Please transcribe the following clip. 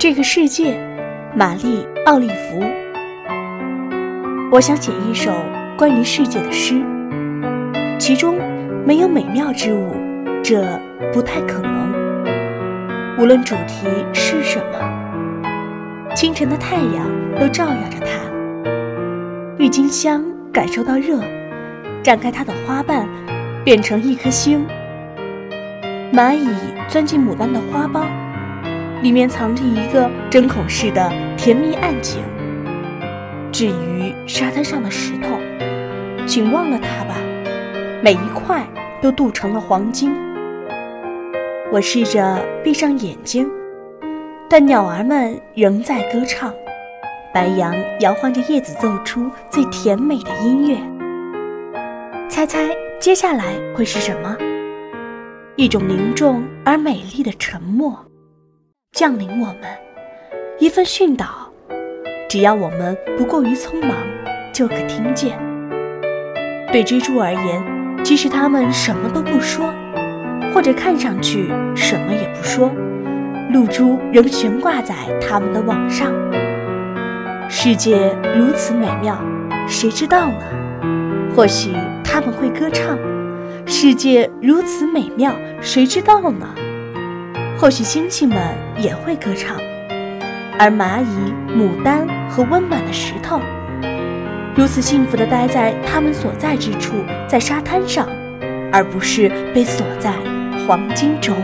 这个世界，玛丽·奥利弗。我想写一首关于世界的诗，其中没有美妙之物，这不太可能。无论主题是什么，清晨的太阳都照耀着它。郁金香感受到热，展开它的花瓣，变成一颗星。蚂蚁钻进牡丹的花苞。里面藏着一个针孔式的甜蜜暗井。至于沙滩上的石头，请忘了它吧，每一块都镀成了黄金。我试着闭上眼睛，但鸟儿们仍在歌唱，白杨摇晃着叶子，奏出最甜美的音乐。猜猜接下来会是什么？一种凝重而美丽的沉默。降临我们一份训导，只要我们不过于匆忙，就可听见。对蜘蛛而言，即使它们什么都不说，或者看上去什么也不说，露珠仍悬挂在它们的网上。世界如此美妙，谁知道呢？或许他们会歌唱。世界如此美妙，谁知道呢？或许星星们也会歌唱，而蚂蚁、牡丹和温暖的石头，如此幸福的待在他们所在之处，在沙滩上，而不是被锁在黄金中。